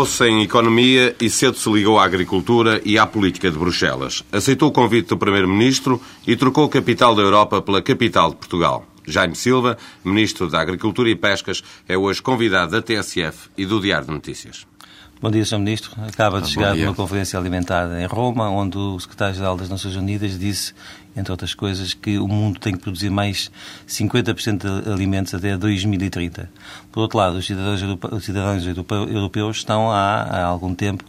Formou-se em Economia e cedo se ligou à Agricultura e à Política de Bruxelas. Aceitou o convite do Primeiro-Ministro e trocou a capital da Europa pela capital de Portugal. Jaime Silva, Ministro da Agricultura e Pescas, é hoje convidado da TSF e do Diário de Notícias. Bom dia, Sr. Ministro. Acaba de Ah, chegar de uma conferência alimentar em Roma, onde o Secretário-Geral das Nações Unidas disse, entre outras coisas, que o mundo tem que produzir mais 50% de alimentos até 2030. Por outro lado, os cidadãos, os cidadãos europe- europeus estão há, há algum tempo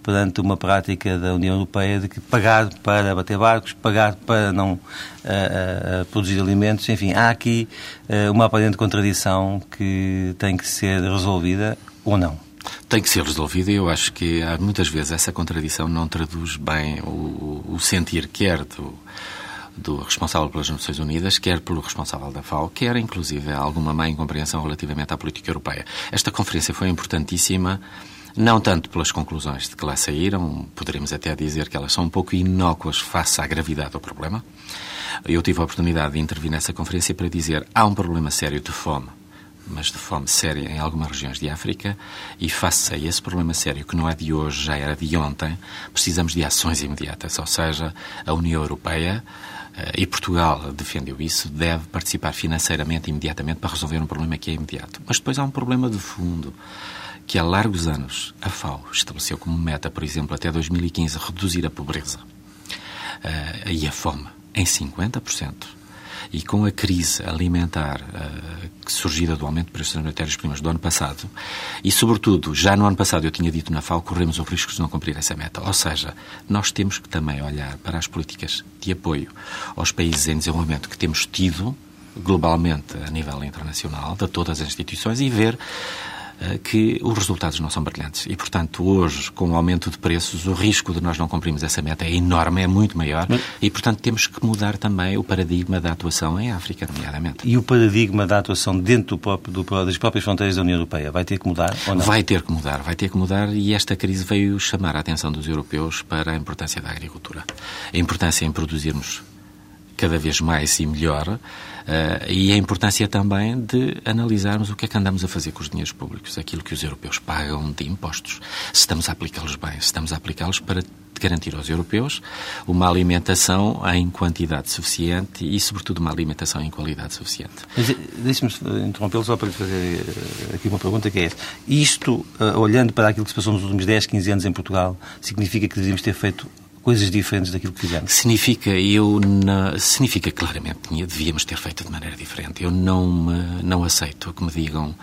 perante uma prática da União Europeia de que pagar para bater barcos, pagar para não ah, ah, produzir alimentos, enfim, há aqui ah, uma aparente contradição que tem que ser resolvida ou não. Tem que ser resolvida e eu acho que há muitas vezes essa contradição não traduz bem o, o sentir quer do, do responsável pelas Nações Unidas, quer pelo responsável da FAO, quer inclusive alguma má incompreensão relativamente à política europeia. Esta conferência foi importantíssima, não tanto pelas conclusões de que lá saíram, poderemos até dizer que elas são um pouco inócuas face à gravidade do problema. Eu tive a oportunidade de intervir nessa conferência para dizer há um problema sério de fome mas de fome séria em algumas regiões de África, e face a esse problema sério, que não é de hoje, já era de ontem, precisamos de ações imediatas. Ou seja, a União Europeia, eh, e Portugal defendeu isso, deve participar financeiramente imediatamente para resolver um problema que é imediato. Mas depois há um problema de fundo, que há largos anos a FAO estabeleceu como meta, por exemplo, até 2015, reduzir a pobreza eh, e a fome em 50%. E com a crise alimentar eh, que surgida do aumento de preços das matérias-primas do ano passado, e sobretudo, já no ano passado eu tinha dito na FAO, corremos o risco de não cumprir essa meta. Ou seja, nós temos que também olhar para as políticas de apoio aos países em desenvolvimento que temos tido globalmente a nível internacional, de todas as instituições, e ver que os resultados não são brilhantes. E, portanto, hoje, com o aumento de preços, o risco de nós não cumprirmos essa meta é enorme, é muito maior, e, portanto, temos que mudar também o paradigma da atuação em África, nomeadamente. E o paradigma da atuação dentro do próprio, do- das próprias fronteiras da União Europeia vai ter que mudar ou não? Vai ter que mudar, vai ter que mudar e esta crise veio chamar a atenção dos europeus para a importância da agricultura. A importância em produzirmos cada vez mais e melhor eh, e a importância também de analisarmos o que é que andamos a fazer com os dinheiros públicos, aquilo que os europeus pagam de impostos, se estamos a aplicá-los bem, se estamos a aplicá-los para garantir aos europeus uma alimentação em quantidade suficiente e, sobretudo, uma alimentação em qualidade suficiente. Eh, Deixe-me interrompê-lo só para lhe fazer eh, aqui uma pergunta que é esta. Isto, eh, olhando para aquilo que se passou nos últimos 10, 15 anos em Portugal, significa que deveríamos ter feito coisas diferentes daquilo que fizemos? Significa, eu na- significa claramente devíamos ter feito de maneira diferente. Eu não, me- não aceito que me digam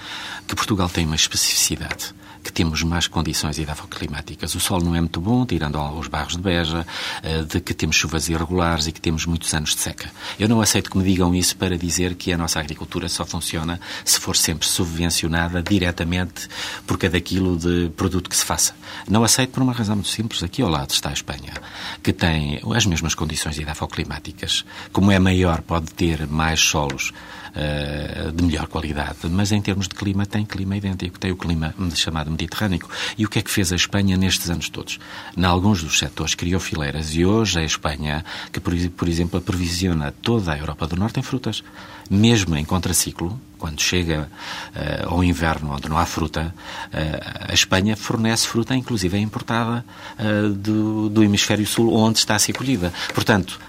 que Portugal tem uma especificidade, que temos más condições edafoclimáticas. O sol não é muito bom, tirando os barros de Beja, eh, de que temos chuvas irregulares e que temos muitos anos de seca. Eu não aceito que me digam isso para dizer que a nossa agricultura só funciona se for sempre subvencionada diretamente por cada quilo de produto que se faça. Não aceito por uma razão muito simples. Aqui ao lado está a Espanha, que tem as mesmas condições edafoclimáticas. Como é maior, pode ter mais solos eh, de melhor qualidade, mas em termos de clima tem clima idêntico, tem o clima chamado Mediterrâneo. E o que é que fez a Espanha nestes anos todos? Em alguns dos setores criou fileiras e hoje a Espanha que, por, exemplo, aprovisiona toda a Europa do Norte em frutas. Mesmo em contraciclo, quando chega eh, ao inverno onde não há fruta, eh, a Espanha fornece fruta, inclusive é importada eh, do, do hemisfério sul, onde está a ser colhida. Portanto,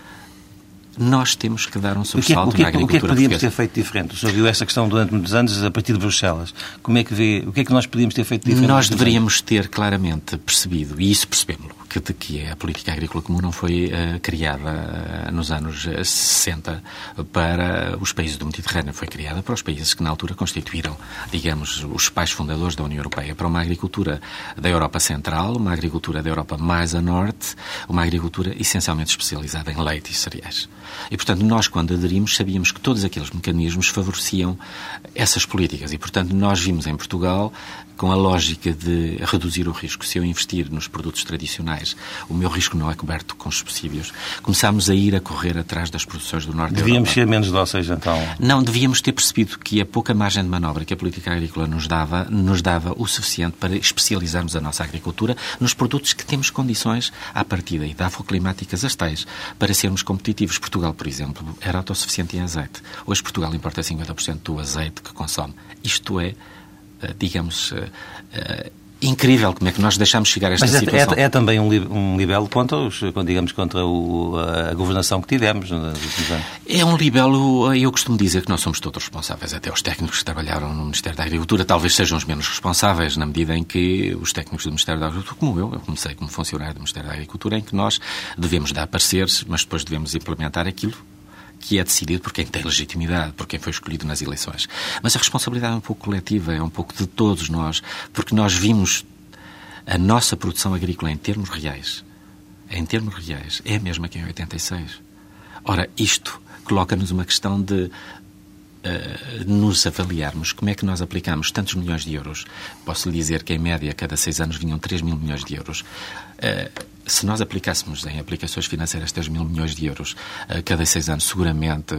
nós temos que dar um é, sobressalto o, que é, na que- o que é que agricultura podíamos ter feito diferente? O senhor viu esta questão durante muitos anos a partir de Bruxelas. Como é que vê? O que é que nós podíamos ter feito diferente? Nós deveríamos ter claramente percebido, e isso percebemos-lo, que, de que a política agrícola comum não foi eh, criada eh, nos anos eh, 60 para os países do Mediterrâneo, foi criada para os países que na altura constituíram, digamos, os pais fundadores da União Europeia, para uma agricultura da Europa Central, uma agricultura da Europa mais a norte, uma agricultura essencialmente especializada em leite e cereais. E, portanto, nós, quando aderimos, sabíamos que todos aqueles mecanismos favoreciam essas políticas. E, portanto, nós vimos em Portugal com a lógica de reduzir o risco. Se eu investir nos produtos tradicionais, o meu risco não é coberto com subsídios. Começámos a ir a correr atrás das produções do Norte Devíamos ser menos dóceis, então? Não, devíamos ter percebido que a pouca margem de manobra que a política agrícola nos dava, nos dava o suficiente para especializarmos a nossa agricultura nos produtos que temos condições à partida e climáticas as tais para sermos competitivos. Portugal, por exemplo, era autossuficiente em azeite. Hoje Portugal importa 50% do azeite que consome. Isto é digamos, eh, eh, incrível como é que nós deixamos chegar a esta Mas é, situação. É, é também um, um libelo contra, os, digamos, contra o, a governação que tivemos nos últimos anos. É um libelo, eu costumo dizer que nós somos todos responsáveis, até os técnicos que trabalharam no Ministério da Agricultura talvez sejam os menos responsáveis, na medida em que os técnicos do Ministério da Agricultura, como eu, eu comecei como funcionário do Ministério da Agricultura, em que nós devemos dar pareceres, mas depois devemos implementar aquilo que é decidido por quem tem legitimidade, por quem foi escolhido nas eleições. Mas a responsabilidade é um pouco coletiva, é um pouco de todos nós, porque nós vimos a nossa produção agrícola em termos reais, em termos reais, é a mesma que em 86. Ora, isto coloca-nos uma questão de Uh, nos avaliarmos como é que nós aplicamos tantos milhões de euros. Posso lhe dizer que, em média, cada seis anos vinham 3 mil milhões de euros. Uh, se nós aplicássemos em aplicações financeiras 3 mil milhões de euros a cada seis anos, seguramente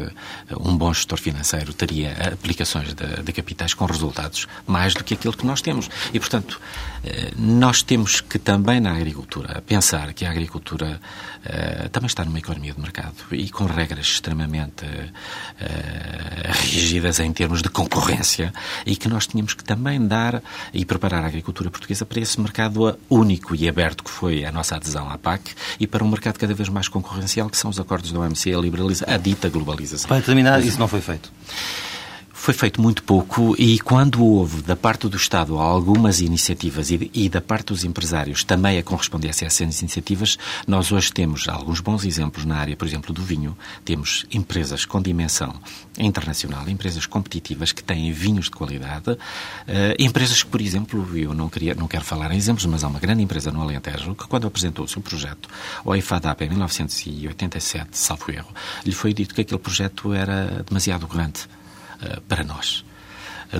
um bom gestor financeiro teria aplicações de, de, capitais com resultados mais do que aquilo que nós temos. E, portanto, eh, nós temos que também na agricultura pensar que a agricultura uh, também está numa economia de mercado e com regras extremamente uh, rígidas em termos de concorrência e que nós tínhamos que também dar e preparar a agricultura portuguesa para esse mercado único e aberto que foi a nossa adesão adesão à PAC e para um mercado cada vez mais concorrencial, que são os acordos da OMC, a, liberaliza a dita globalização. Para terminar, isso não foi feito foi feito muito pouco e quando houve da parte do Estado algumas iniciativas e, e da parte dos empresários também a correspondência a essas iniciativas, nós hoje temos alguns bons exemplos na área, por exemplo, do vinho. Temos empresas com dimensão internacional, empresas competitivas que têm vinhos de qualidade, uh, empresas que, por exemplo, eu não, queria, não quero falar em exemplos, mas há uma grande empresa no Alentejo que, quando apresentou o seu projeto ao IFADAP em 1987, salvo erro, lhe foi dito que aquele projeto era demasiado grande para nós.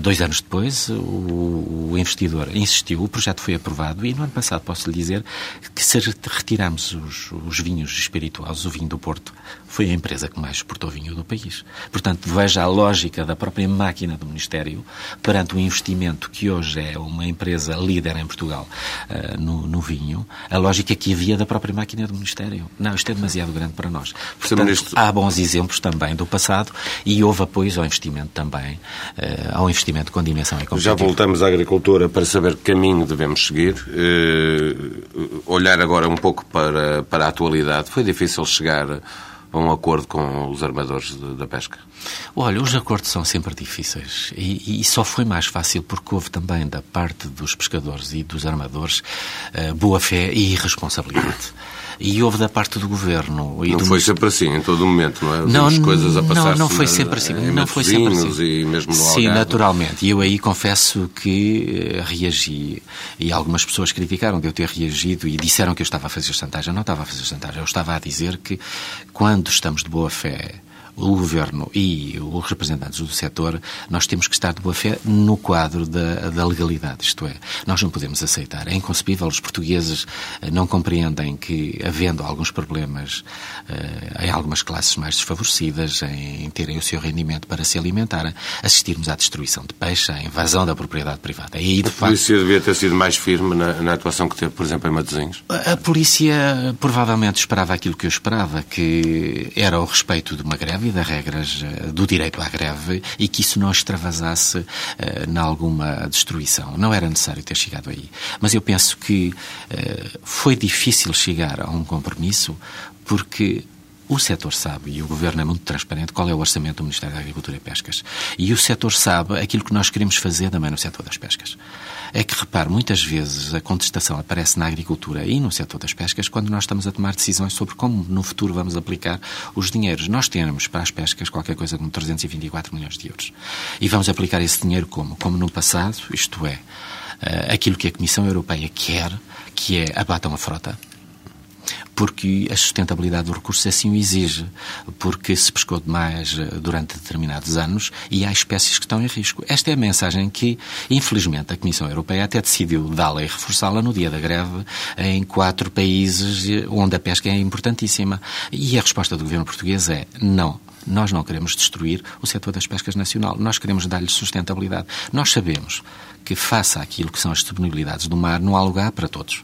Dois anos depois, o, investidor insistiu, o projeto foi aprovado e no ano passado posso lhe dizer que se retirarmos os, os vinhos espirituosos, o vinho do Porto, foi a empresa que mais exportou vinho do país. Portanto, veja a lógica da própria máquina do Ministério perante o investimento que hoje é uma empresa líder em Portugal uh, no, no, vinho, a lógica que havia da própria máquina do Ministério. Não, isto é demasiado grande para nós. Portanto, há bons exemplos também do passado e houve apoios ao investimento também, uh, ao investimento investimento com dimensão e Já voltamos à agricultura para saber que caminho devemos seguir. Uh, olhar agora um pouco para, para a atualidade. Foi difícil chegar a um acordo com os armadores de, da pesca? Olha, os acordos são sempre difíceis e, e, só foi mais fácil porque houve também da parte dos pescadores e dos armadores uh, boa fé e irresponsabilidade e houve da parte do governo. não do... foi sempre assim, em todo o momento, não é? Não, Vimos coisas a passar Não, não foi sempre assim. Não foi sempre assim. E mesmo no Sim, naturalmente. E eu aí confesso que eh, reagi e algumas pessoas criticaram de eu ter reagido e disseram que eu estava a fazer chantagem. Eu não estava a fazer chantagem. Eu estava a dizer que quando estamos de boa fé o Governo e os representantes do setor, nós temos que estar de boa fé no quadro da, da legalidade. Isto é, nós não podemos aceitar. É inconcebível. Os portugueses eh, não compreendem que, havendo alguns problemas uh, em algumas classes mais desfavorecidas, em, em terem o seu rendimento para se alimentar, assistirmos à destruição de peixe, à invasão da propriedade privada. E aí, de a facto, polícia devia ter sido mais firme na, na atuação que teve, por exemplo, em Matosinhos? A polícia provavelmente esperava aquilo que eu esperava, que era o respeito de uma greve das regras eh, do direito à greve e que isso não extravasasse uh, em alguma destruição. Não era necessário ter chegado aí. Mas eu penso que uh, foi difícil chegar a um compromisso porque o setor sabe, e o Governo é muito transparente, qual é o orçamento do Ministério da Agricultura e Pescas. E o setor sabe aquilo que nós queremos fazer também no setor das pescas. É que, repare, muitas vezes a contestação aparece na agricultura e no setor das pescas quando nós estamos a tomar decisões sobre como no futuro vamos aplicar os dinheiros. Nós temos para as pescas qualquer coisa como 324 milhões de euros. E vamos aplicar esse dinheiro como? Como no passado, isto é, eh, aquilo que a Comissão Europeia quer, que é abatam a frota, porque a sustentabilidade do recurso assim o exige, porque se pescou demais eh, durante determinados anos e há espécies que estão em risco. Esta é a mensagem que, infelizmente, a Comissão Europeia até decidiu dá-la e reforçá-la no dia da greve em quatro países eh, onde a pesca é importantíssima. E a resposta do governo português é não. Nós não queremos destruir o setor das pescas nacional. Nós queremos dar-lhe sustentabilidade. Nós sabemos que, face àquilo que são as disponibilidades do mar, não há lugar para todos.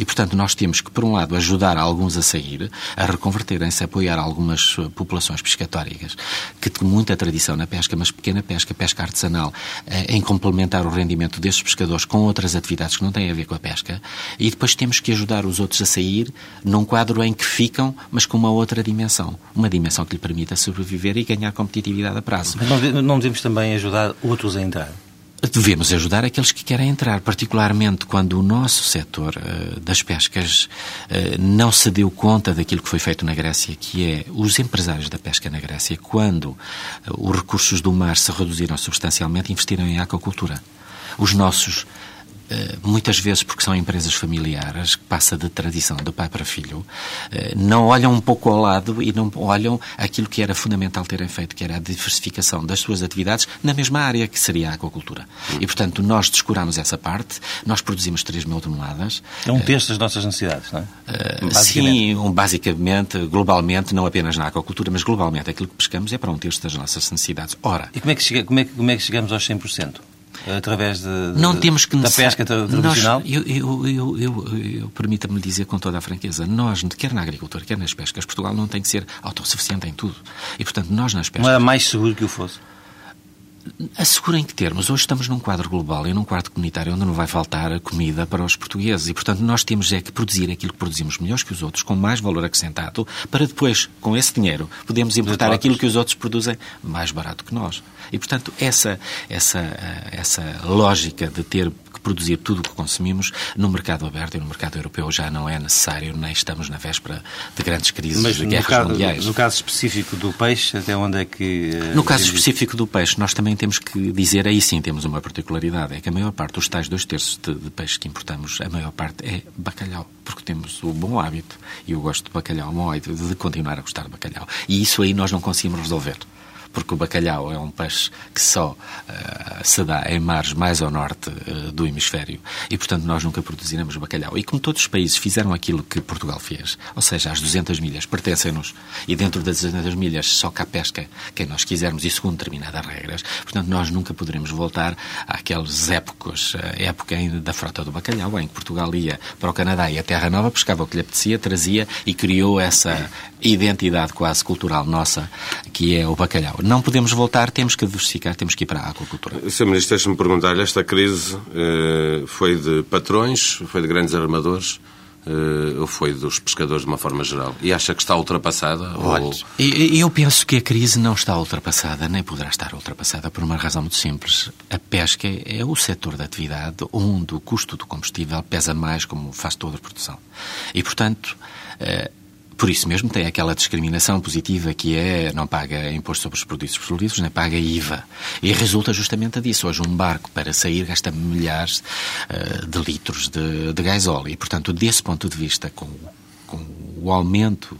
E, portanto, nós temos que, por um lado, ajudar alguns a sair, a reconverterem-se, a apoiar algumas eh, populações pescatóricas que têm muita tradição na pesca, mas pequena pesca, pesca artesanal, eh, em complementar o rendimento desses pescadores com outras atividades que não têm a ver com a pesca. E depois temos que ajudar os outros a sair num quadro em que ficam, mas com uma outra dimensão. Uma dimensão que lhe permita sobreviver e ganhar competitividade a prazo. Mas não devemos também ajudar outros a entrar? Devemos ajudar aqueles que querem entrar, particularmente quando o nosso setor uh, das pescas uh, não se deu conta daquilo que foi feito na Grécia, que é os empresários da pesca na Grécia, quando uh, os recursos do mar se reduziram substancialmente, investiram em aquacultura. Os nossos muitas vezes porque são empresas familiares, que passa de tradição de pai para filho, eh, não olham um pouco ao lado e não olham aquilo que era fundamental terem feito, que era a diversificação das suas atividades na mesma área que seria a aquacultura. E, portanto, nós descuramos essa parte, nós produzimos 3 mil toneladas. É um terço das nossas necessidades, não é? Uh, sim, um, basicamente, globalmente, não apenas na aquacultura, mas globalmente, aquilo que pescamos é para um terço das nossas necessidades. Ora... E como é que, chega, como é, como é que chegamos aos 100%? Através de, não temos que da pesca tradicional? Nós, eu, eu, eu, eu, eu Permita-me dizer com toda a franqueza, nós, quer na agricultura, quer nas pescas, Portugal não tem que ser autossuficiente em tudo. E, portanto, nós nas pescas... Não era mais seguro que o fosse? Assegurem que termos. Hoje estamos num quadro global e num quadro comunitário onde não vai faltar comida para os portugueses. E, portanto, nós temos é que produzir aquilo que produzimos melhores que os outros, com mais valor acrescentado, para depois, com esse dinheiro, podermos importar aquilo que os outros produzem mais barato que nós. E, portanto, essa, essa, eh, essa lógica de ter que produzir tudo o que consumimos no mercado aberto e no mercado europeu já não é necessário, nem estamos na véspera de grandes crises Mas de guerras caso, mundiais. No caso específico do peixe, até onde é que... Eh, no caso específico do peixe, nós também temos que dizer, aí sim temos uma particularidade, é que a maior parte dos tais dois terços de, de peixe que importamos, a maior parte é bacalhau, porque temos o bom hábito e o gosto de bacalhau, o bom hábito de continuar a gostar de bacalhau. E isso aí nós não conseguimos resolver porque o bacalhau é um peixe que só uh, se dá em mares mais ao norte uh, do hemisfério e, portanto, nós nunca produziremos bacalhau. E como todos os países fizeram aquilo que Portugal fez, ou seja, as 200 milhas pertencem-nos e dentro das 200 milhas só cá pesca quem nós quisermos e segundo determinadas regras, portanto, nós nunca poderemos voltar àquelas épocas, eh, época da frota do bacalhau, em que Portugal ia para o Canadá e a Terra Nova, pescava o que lhe apetecia, trazia e criou essa identidade quase cultural nossa, que é o bacalhau. Não podemos voltar, temos que diversificar, temos que ir para a aquacultura. Sr. Ministro, deixe-me perguntar-lhe, esta crise eh, foi de patrões, foi de grandes armadores, eh, ou foi dos pescadores de uma forma geral? E acha que está ultrapassada? Olha, ou... eu penso que a crise não está ultrapassada, nem poderá estar ultrapassada por uma razão muito simples. A pesca é o setor da atividade onde o custo do combustível pesa mais, como faz toda a produção. E, portanto, eh, por isso mesmo tem aquela discriminação positiva que é não paga imposto sobre os produtos petrolíferos, nem paga IVA. E resulta justamente disso. Hoje um barco para sair gasta milhares uh, de litros de, de gás óleo. E, portanto, desse ponto de vista, com com o aumento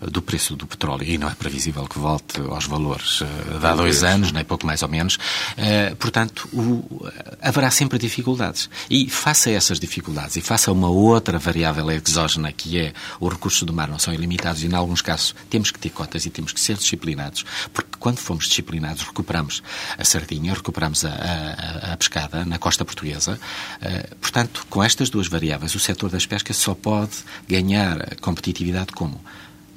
do preço do petróleo, e não é previsível que volte aos valores uh, de há dois anos, nem pouco mais ou menos, uh, portanto, o, haverá sempre dificuldades. E face a essas dificuldades e face a uma outra variável exógena, que é os recursos do mar não são ilimitados, e em alguns casos temos que ter cotas e temos que ser disciplinados, porque quando fomos disciplinados recuperamos a sardinha, recuperamos a, a, a pescada na costa portuguesa. Uh, portanto, com estas duas variáveis, o setor das pescas só pode ganhar competitividade como?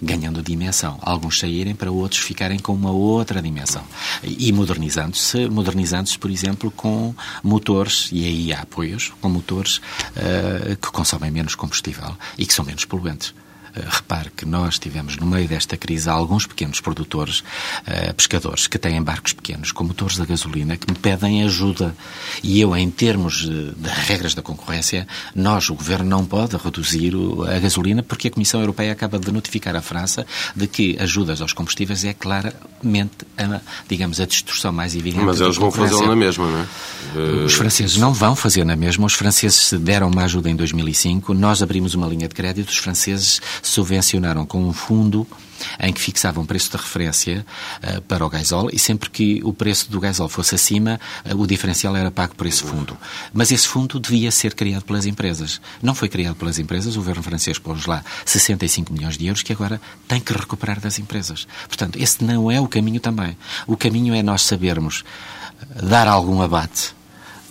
ganhando dimensão. Alguns saírem para outros ficarem com uma outra dimensão. E modernizando-se, modernizando-se, por exemplo, com motores, e aí há apoios, com motores uh, que consomem menos combustível e que são menos poluentes. Eh, repare que nós tivemos no meio desta crise alguns pequenos produtores, uh, pescadores, que têm barcos pequenos com motores a gasolina que me pedem ajuda. E eu, em termos de, de regras da concorrência, nós, o Governo, não pode reduzir a gasolina porque a Comissão Europeia acaba de notificar a França de que ajudas aos combustíveis é claramente, a, digamos, a distorção mais evidente. Mas eles vão fazê-lo na mesma, não é? Os franceses não vão fazer na mesma. Os franceses deram uma ajuda em 2005. Nós abrimos uma linha de crédito. Os franceses subvencionaram com um fundo em que fixavam preço de referência uh, para o gasol e sempre que o preço do gasol fosse acima, uh, o diferencial era pago por esse fundo. Mas esse fundo devia ser criado pelas empresas. Não foi criado pelas empresas, o governo francês pôs lá 65 milhões de euros que agora tem que recuperar das empresas. Portanto, esse não é o caminho também. O caminho é nós sabermos dar algum abate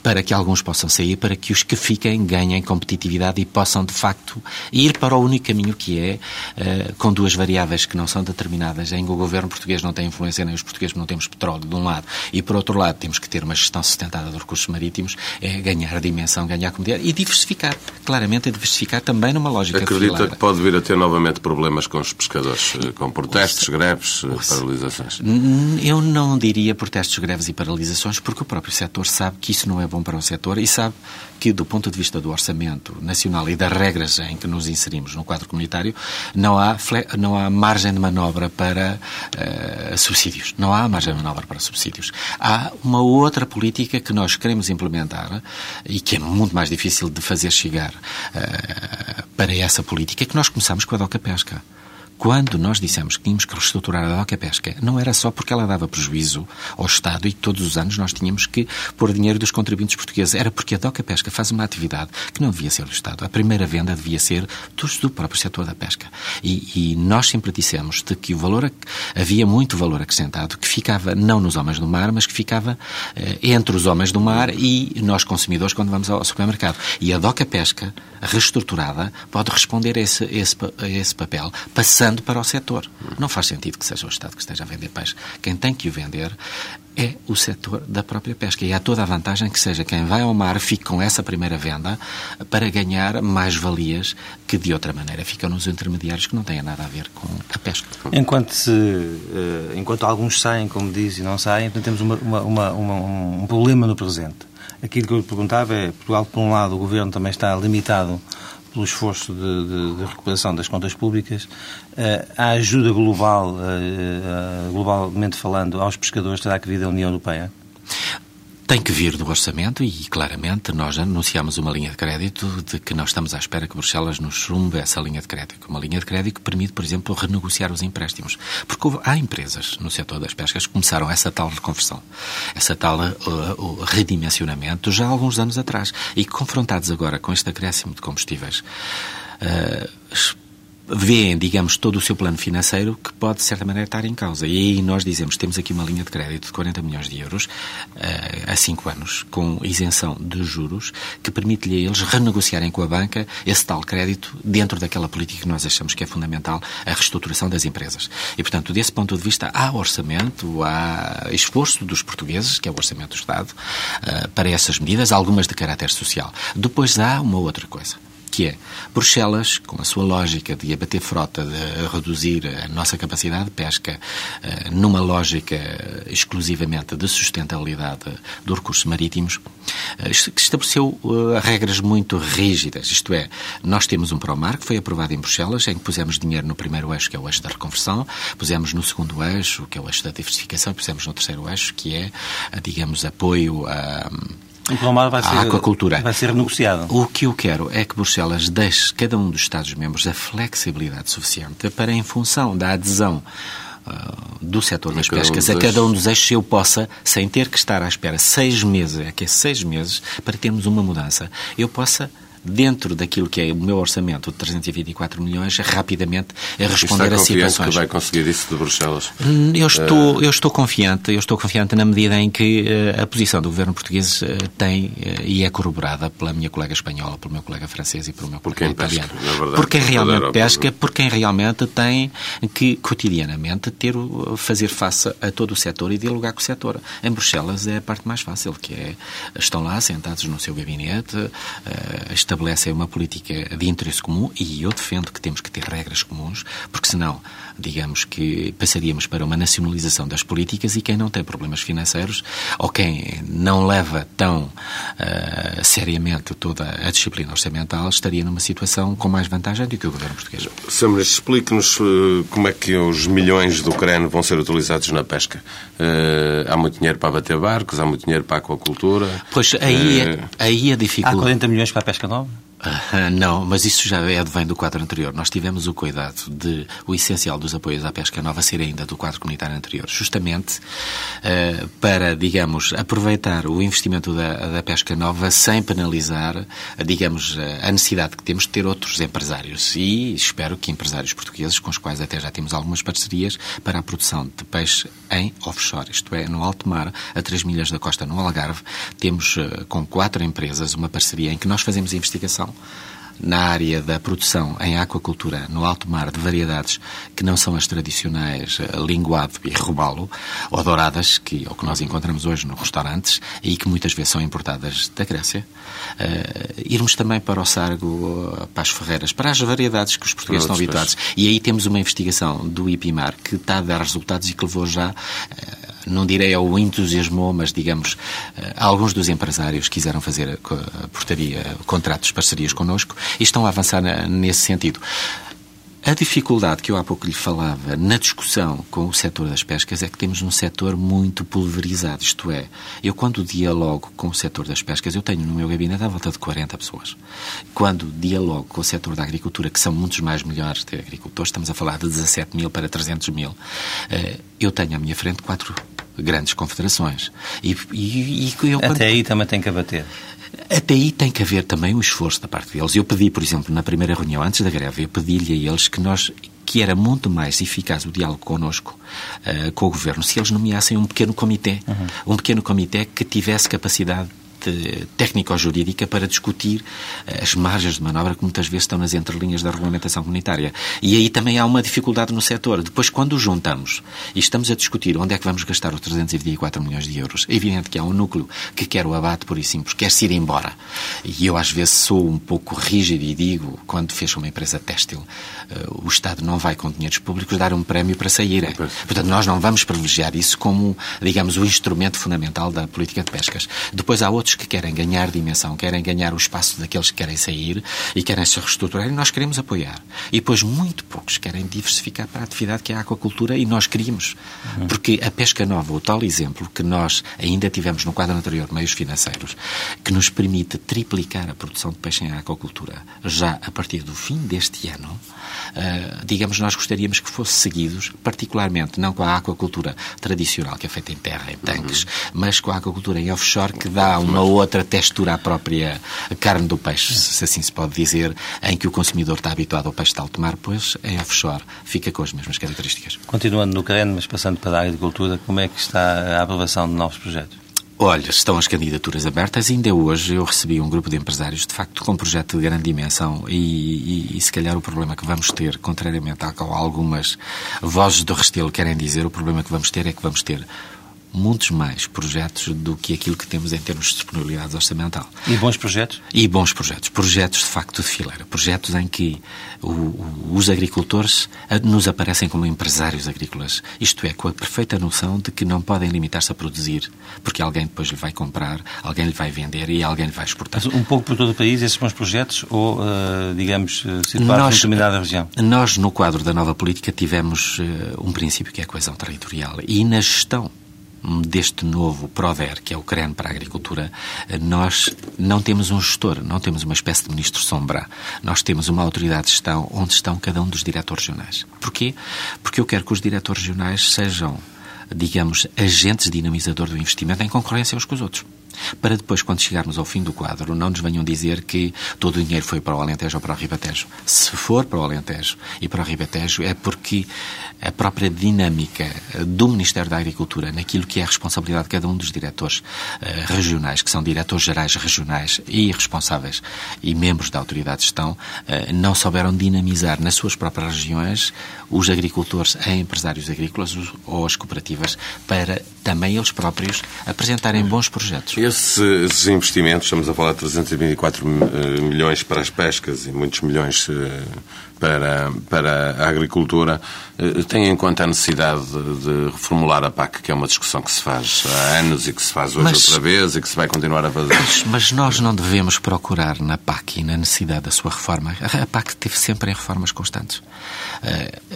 para que alguns possam sair, para que os que fiquem ganhem competitividade e possam, de facto, ir para o único caminho que é, uh, com duas variáveis que não são determinadas, em que o governo português não tem influência, nem os portugueses não temos petróleo, de um lado, e, por outro lado, temos que ter uma gestão sustentada dos recursos marítimos, é ganhar dimensão, ganhar comodidade e diversificar. Claramente, é diversificar também numa lógica Acredita que pode vir a ter novamente problemas com os pescadores, eh, com protestos, greves, eh, paralisações? Eu não diria protestos, greves e paralisações, porque o próprio setor sabe que isso não é bom para o setor e sabe que, do ponto de vista do orçamento nacional e das regras em que nos inserimos no quadro comunitário, não há, não há margem de manobra para uh, subsídios. Não há margem de manobra para subsídios. Há uma outra política que nós queremos implementar e que é muito mais difícil de fazer chegar uh, para essa política, que nós começamos com a DOCA Pesca. Quando nós dissemos que tínhamos que reestruturar a DOCA Pesca, não era só porque ela dava prejuízo ao Estado e todos os anos nós tínhamos que pôr dinheiro dos contribuintes portugueses. Era porque a DOCA Pesca faz uma atividade que não devia ser do Estado. A primeira venda devia ser do próprio setor da pesca. E, e nós sempre dissemos de que o valor, havia muito valor acrescentado que ficava não nos homens do mar, mas que ficava eh, entre os homens do mar e nós consumidores quando vamos ao supermercado. E a DOCA Pesca, reestruturada, pode responder a esse, esse, a esse papel, passando para o setor. Não faz sentido que seja o Estado que esteja a vender peixe. Quem tem que o vender é o setor da própria pesca. E há toda a vantagem que seja quem vai ao mar fique com essa primeira venda para ganhar mais valias que de outra maneira ficam nos intermediários que não têm nada a ver com a pesca. Enquanto, se, eh, enquanto alguns saem, como diz, e não saem, temos uma, uma, uma, um problema no presente. Aquilo que eu perguntava é, Portugal, por um lado, o Governo também está limitado pelo esforço de, de, de, recuperação das contas públicas, uh, a ajuda global, uh, uh, globalmente falando, aos pescadores terá que vir da União Europeia? Tem que vir do orçamento e, claramente, nós anunciamos uma linha de crédito de que nós estamos à espera que Bruxelas nos chumbe essa linha de crédito. Uma linha de crédito que permite, por exemplo, renegociar os empréstimos. Porque houve, há empresas no setor das pescas que começaram essa tal reconversão, essa tal uh, redimensionamento já há alguns anos atrás e confrontados agora com este acréscimo de combustíveis, uh, vêem, digamos, todo o seu plano financeiro que pode, de certa maneira, estar em causa. E aí nós dizemos temos aqui uma linha de crédito de 40 milhões de euros uh, a 5 anos, com isenção de juros, que permite-lhe a eles renegociarem com a banca esse tal crédito dentro daquela política que nós achamos que é fundamental, a reestruturação das empresas. E, portanto, desse ponto de vista, há orçamento, há esforço dos portugueses, que é o orçamento do Estado, uh, para essas medidas, algumas de caráter social. Depois há uma outra coisa que é Bruxelas, com a sua lógica de abater frota, de reduzir a nossa capacidade de pesca, eh, numa lógica exclusivamente de sustentabilidade dos recursos marítimos, eh, estabeleceu eh, regras muito rígidas. Isto é, nós temos um PROMAR que foi aprovado em Bruxelas, em que pusemos dinheiro no primeiro eixo, que é o eixo da reconversão, pusemos no segundo eixo, que é o eixo da diversificação, e pusemos no terceiro eixo, que é, digamos, apoio a o Palomar vai ser, a aquacultura. vai ser renegociado. O que eu quero é que Bruxelas deixe cada um dos Estados-membros a flexibilidade suficiente para, em função da adesão uh, do setor das pescas um a cada um dos eixos eu possa, sem ter que estar à espera seis meses, é que é seis meses, para termos uma mudança, eu possa dentro daquilo que é o meu orçamento de 324 milhões, rapidamente a responder a situações. que vai conseguir isso de Bruxelas? Hum, eu estou, eu estou confiante, eu estou confiante na medida em que uh, a posição do governo português uh, tem uh, e é corroborada pela minha colega espanhola, pelo meu colega francês e pelo meu colega italiano. Pesca, verdade, por quem realmente pesca, por quem realmente tem que cotidianamente ter fazer face a todo o setor e dialogar com o setor. Em Bruxelas é a parte mais fácil, que é estão lá sentados no seu gabinete, uh, estabelecem uma política de interesse comum e eu defendo que temos que ter regras comuns, porque senão, digamos que passaríamos para uma nacionalização das políticas e quem não tem problemas financeiros ou quem não leva tão uh, seriamente toda a disciplina orçamental estaria numa situação com mais vantagem do que o governo português. Sr. explique-nos uh, como é que os milhões do CREN vão ser utilizados na pesca. Uh, há muito dinheiro para bater barcos, há muito dinheiro para a aquacultura. Pois aí, aí a dificuldade. Há 40 milhões para a pesca nova? Uh, não, mas isso já é, vem do quadro anterior. Nós tivemos o cuidado de o essencial dos apoios à pesca nova ser ainda do quadro comunitário anterior, justamente uh, para, digamos, aproveitar o investimento da, da pesca nova sem penalizar, digamos, a necessidade que temos de ter outros empresários. E espero que empresários portugueses, com os quais até já temos algumas parcerias, para a produção de peixe em offshore, isto é, no alto mar, a 3 milhas da costa, no Algarve, temos com quatro empresas uma parceria em que nós fazemos investigação na área da produção em aquacultura no alto mar de variedades que não são as tradicionais eh, linguado e robalo ou douradas, que, ou que nós encontramos hoje nos restaurantes e que muitas vezes são importadas da Grécia. Uh, irmos também para o Sargo, eh, para as Ferreiras, para as variedades que os portugueses estão habituados. E aí temos uma investigação do IPIMAR que está a dar resultados e que levou já uh, não direi ao entusiasmou, mas digamos, eh, alguns dos empresários quiseram fazer portaria, contratos, parcerias connosco e estão a avançar nesse sentido. A dificuldade que eu há pouco lhe falava na discussão com o setor das pescas é que temos um setor muito pulverizado. Isto é, eu quando dialogo com o setor das pescas, eu tenho no meu gabinete à volta de 40 pessoas. Quando dialogo com o setor da agricultura, que são muitos mais milhares de agricultores, estamos a falar de 17 mil para 300 mil, eh, eu tenho à minha frente quatro grandes confederações. E, e, e eu, Até aí também tem que abater. Até aí tem que haver também um esforço da parte deles. Eu pedi, por exemplo, na primeira reunião, antes da greve, eu pedi-lhe a eles que nós que era muito mais eficaz o diálogo connosco, uh, com o Governo, se eles nomeassem um pequeno comitê. Uhum. Um pequeno comitê que tivesse capacidade técnico-jurídica para discutir eh, as margens de manobra que muitas vezes estão nas entrelinhas da regulamentação comunitária. E aí também há uma dificuldade no setor. Depois, quando juntamos e estamos a discutir onde é que vamos gastar os 324 milhões de euros, é evidente que há um núcleo que quer o abate, por e simples, quer se ir embora. E eu, às vezes, sou um pouco rígido e digo, quando fecha uma empresa têxtil, uh, o Estado não vai, com dinheiros públicos, dar um prémio para saírem. Portanto, nós não vamos privilegiar isso como, digamos, o instrumento fundamental da política de pescas. Depois há outros que querem ganhar dimensão, querem ganhar o espaço daqueles que querem sair e querem se reestruturar e nós queremos apoiar. E depois muito poucos querem diversificar para a atividade que é a aquacultura e nós queríamos. Uhum. Porque a pesca nova, o tal exemplo que nós ainda tivemos no quadro anterior, meios financeiros, que nos permite triplicar a produção de peixe em aquacultura já a partir do fim deste ano, uh, digamos, nós gostaríamos que fosse seguidos, particularmente não com a aquacultura tradicional, que é feita em terra, em tanques, uhum. mas com a aquacultura em offshore, que dá uma uma outra textura à própria carne do peixe, se assim se pode dizer, em que o consumidor está habituado ao peixe de alto mar, pois em offshore fica com as mesmas características. Continuando no CREN, mas passando para a agricultura, como é que está a aprovação de novos projetos? Olha, estão as candidaturas abertas. Ainda hoje eu recebi um grupo de empresários, de facto, com um projeto de grande dimensão e, e, e se calhar o problema que vamos ter, contrariamente a algumas vozes do Restelo querem dizer, o problema que vamos ter é que vamos ter muitos mais projetos do que aquilo que temos em termos de disponibilidade orçamental. E bons projetos? E bons projetos. Projetos, de facto, de fileira. Projetos em que o, o, os agricultores nos aparecem como empresários agrícolas. Isto é, com a perfeita noção de que não podem limitar-se a produzir, porque alguém depois lhe vai comprar, alguém lhe vai vender e alguém lhe vai exportar. Mas um pouco por todo o país, esses bons projetos, ou, uh, digamos, eh, situados nós, em determinada região? Nós, no quadro da nova política, tivemos uh, um princípio que é a coesão territorial. E na gestão deste novo PRODER, que é o CREN para a Agricultura, nós não temos um gestor, não temos uma espécie de ministro sombra. Nós temos uma autoridade de gestão onde estão cada um dos diretores regionais. Porquê? Porque eu quero que os diretores regionais sejam, digamos, agentes dinamizador do investimento em concorrência uns com os outros para depois, quando chegarmos ao fim do quadro, não nos venham dizer que todo o dinheiro foi para o Alentejo ou para o Ribatejo. Se for para o Alentejo e para o Ribatejo, é porque a própria dinâmica do Ministério da Agricultura, naquilo que é a responsabilidade de cada um dos diretores uh, regionais, que são diretores gerais regionais e responsáveis e membros da autoridade de gestão, uh, não souberam dinamizar nas suas próprias regiões os agricultores em empresários agrícolas ou as cooperativas para também eles próprios apresentarem bons projetos. Esses investimentos, estamos a falar de 324 eh, milhões para as pescas e muitos milhões eh, para, para a agricultura, eh, tem em conta a necessidade de reformular a PAC, que é uma discussão que se faz há anos e que se faz hoje mas, outra vez e que se vai continuar a fazer. Mas, nós não devemos procurar na PAC e na necessidade da sua reforma. A PAC teve sempre em reformas constantes.